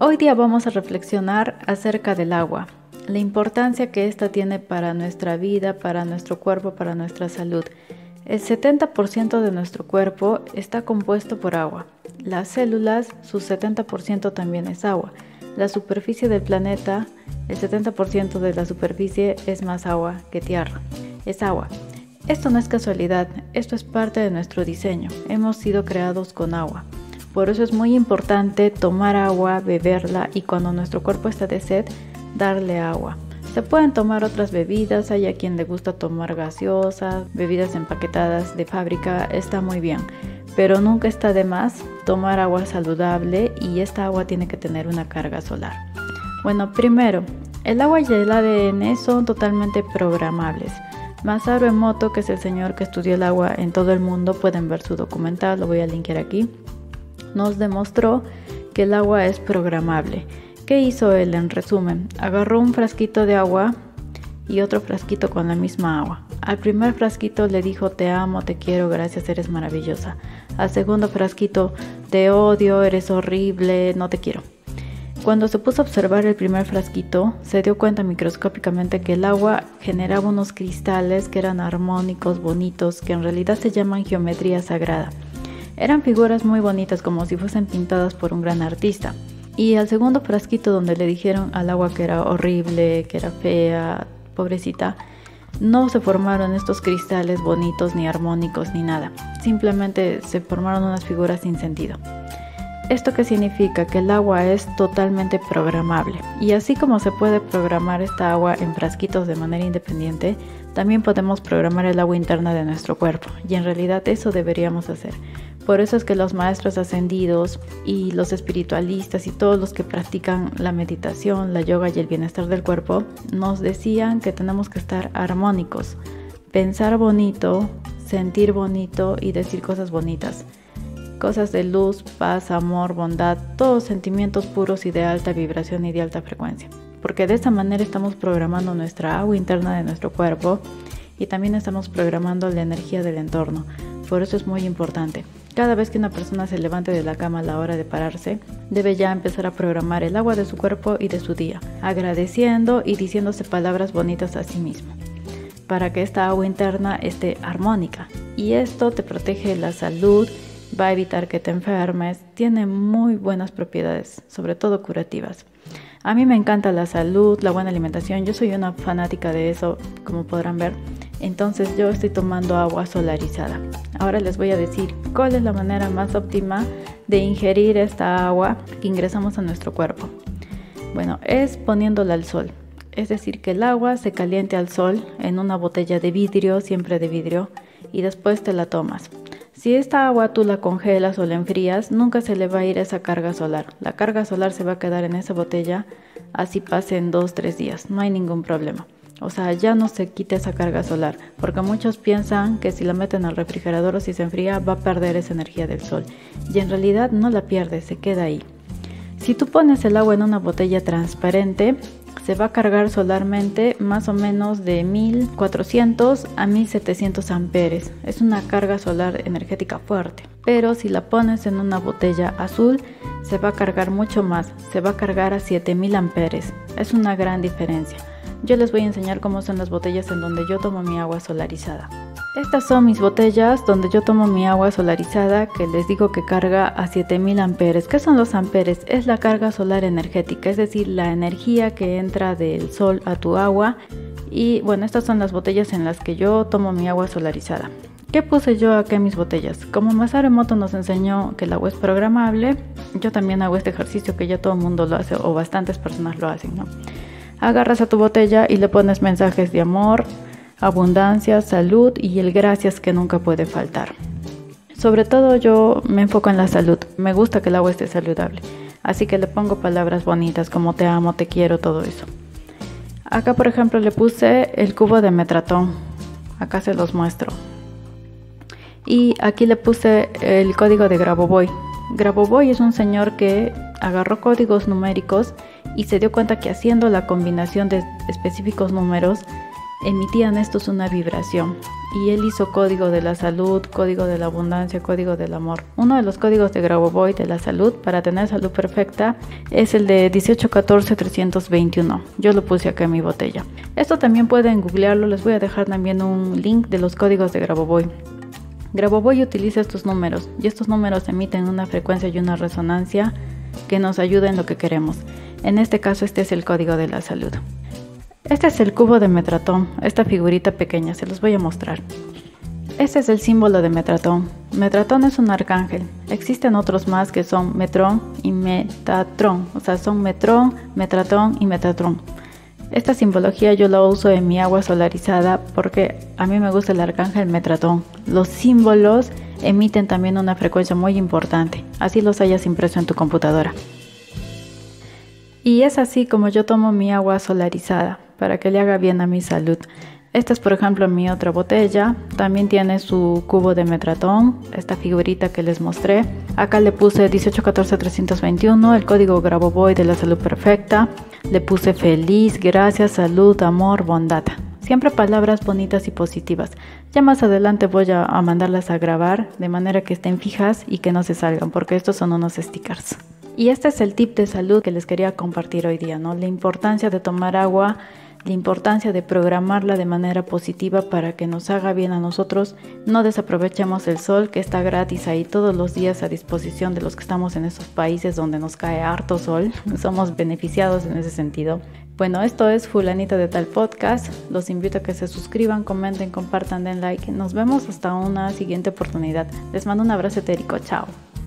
Hoy día vamos a reflexionar acerca del agua, la importancia que ésta tiene para nuestra vida, para nuestro cuerpo, para nuestra salud. El 70% de nuestro cuerpo está compuesto por agua. Las células, su 70% también es agua. La superficie del planeta, el 70% de la superficie es más agua que tierra. Es agua. Esto no es casualidad, esto es parte de nuestro diseño. Hemos sido creados con agua. Por eso es muy importante tomar agua, beberla y cuando nuestro cuerpo está de sed, darle agua. Se pueden tomar otras bebidas, hay a quien le gusta tomar gaseosas, bebidas empaquetadas de fábrica, está muy bien, pero nunca está de más tomar agua saludable y esta agua tiene que tener una carga solar. Bueno, primero, el agua y el ADN son totalmente programables. Masaru Emoto, que es el señor que estudió el agua en todo el mundo, pueden ver su documental, lo voy a linkear aquí, nos demostró que el agua es programable ¿Qué hizo él en resumen? Agarró un frasquito de agua y otro frasquito con la misma agua. Al primer frasquito le dijo te amo, te quiero, gracias, eres maravillosa. Al segundo frasquito te odio, eres horrible, no te quiero. Cuando se puso a observar el primer frasquito, se dio cuenta microscópicamente que el agua generaba unos cristales que eran armónicos, bonitos, que en realidad se llaman geometría sagrada. Eran figuras muy bonitas como si fuesen pintadas por un gran artista. Y al segundo frasquito donde le dijeron al agua que era horrible, que era fea, pobrecita, no se formaron estos cristales bonitos ni armónicos ni nada. Simplemente se formaron unas figuras sin sentido. ¿Esto qué significa? Que el agua es totalmente programable. Y así como se puede programar esta agua en frasquitos de manera independiente, también podemos programar el agua interna de nuestro cuerpo. Y en realidad eso deberíamos hacer. Por eso es que los maestros ascendidos y los espiritualistas y todos los que practican la meditación, la yoga y el bienestar del cuerpo nos decían que tenemos que estar armónicos, pensar bonito, sentir bonito y decir cosas bonitas. Cosas de luz, paz, amor, bondad, todos sentimientos puros y de alta vibración y de alta frecuencia. Porque de esta manera estamos programando nuestra agua interna de nuestro cuerpo y también estamos programando la energía del entorno. Por eso es muy importante. Cada vez que una persona se levante de la cama a la hora de pararse, debe ya empezar a programar el agua de su cuerpo y de su día, agradeciendo y diciéndose palabras bonitas a sí mismo, para que esta agua interna esté armónica. Y esto te protege la salud, va a evitar que te enfermes, tiene muy buenas propiedades, sobre todo curativas. A mí me encanta la salud, la buena alimentación, yo soy una fanática de eso, como podrán ver. Entonces yo estoy tomando agua solarizada. Ahora les voy a decir cuál es la manera más óptima de ingerir esta agua que ingresamos a nuestro cuerpo. Bueno, es poniéndola al sol. Es decir, que el agua se caliente al sol en una botella de vidrio, siempre de vidrio, y después te la tomas. Si esta agua tú la congelas o la enfrías, nunca se le va a ir esa carga solar. La carga solar se va a quedar en esa botella, así pasen 2-3 días, no hay ningún problema. O sea, ya no se quita esa carga solar, porque muchos piensan que si la meten al refrigerador o si se enfría va a perder esa energía del sol. Y en realidad no la pierde, se queda ahí. Si tú pones el agua en una botella transparente, se va a cargar solarmente más o menos de 1400 a 1700 amperes. Es una carga solar energética fuerte. Pero si la pones en una botella azul, se va a cargar mucho más. Se va a cargar a 7000 amperes. Es una gran diferencia. Yo les voy a enseñar cómo son las botellas en donde yo tomo mi agua solarizada. Estas son mis botellas donde yo tomo mi agua solarizada que les digo que carga a 7000 amperes. ¿Qué son los amperes? Es la carga solar energética, es decir, la energía que entra del sol a tu agua. Y bueno, estas son las botellas en las que yo tomo mi agua solarizada. ¿Qué puse yo aquí en mis botellas? Como Masaru Emoto nos enseñó que el agua es programable, yo también hago este ejercicio que ya todo el mundo lo hace o bastantes personas lo hacen, ¿no? Agarras a tu botella y le pones mensajes de amor, abundancia, salud y el gracias que nunca puede faltar. Sobre todo yo me enfoco en la salud. Me gusta que el agua esté saludable. Así que le pongo palabras bonitas como te amo, te quiero, todo eso. Acá por ejemplo le puse el cubo de metratón. Acá se los muestro. Y aquí le puse el código de Grabovoi. Grabovoi es un señor que agarró códigos numéricos y se dio cuenta que haciendo la combinación de específicos números emitían estos una vibración y él hizo código de la salud, código de la abundancia, código del amor. Uno de los códigos de Grabovoi de la salud para tener salud perfecta es el de 1814-321. Yo lo puse acá en mi botella. Esto también pueden googlearlo, les voy a dejar también un link de los códigos de Grabovoi. Grabovoi utiliza estos números y estos números emiten una frecuencia y una resonancia que nos ayuda en lo que queremos. En este caso este es el código de la salud. Este es el cubo de Metratón, esta figurita pequeña, se los voy a mostrar. Este es el símbolo de Metratón. Metratón es un arcángel. Existen otros más que son Metrón y Metatrón, o sea, son Metrón, Metratón y Metatrón. Esta simbología yo la uso en mi agua solarizada porque a mí me gusta el arcángel Metratón. Los símbolos emiten también una frecuencia muy importante, así los hayas impreso en tu computadora. Y es así como yo tomo mi agua solarizada para que le haga bien a mi salud. Esta es por ejemplo mi otra botella, también tiene su cubo de metratón, esta figurita que les mostré. Acá le puse 1814-321, el código Grabovoi de la salud perfecta. Le puse feliz, gracias, salud, amor, bondad. Siempre palabras bonitas y positivas. Ya más adelante voy a, mandarlas a grabar de manera que estén fijas y que no se salgan, porque estos son unos stickers. Y este es el tip de salud que les quería compartir hoy día, ¿no? La importancia de tomar agua la importancia de programarla de manera positiva para que nos haga bien a nosotros. No desaprovechemos el sol que está gratis ahí todos los días a disposición de los que estamos en esos países donde nos cae harto sol. Somos beneficiados en ese sentido. Bueno, esto es Fulanita de Tal Podcast. Los invito a que se suscriban, comenten, compartan, den like. Nos vemos hasta una siguiente oportunidad. Les mando un abrazo etérico. Chao.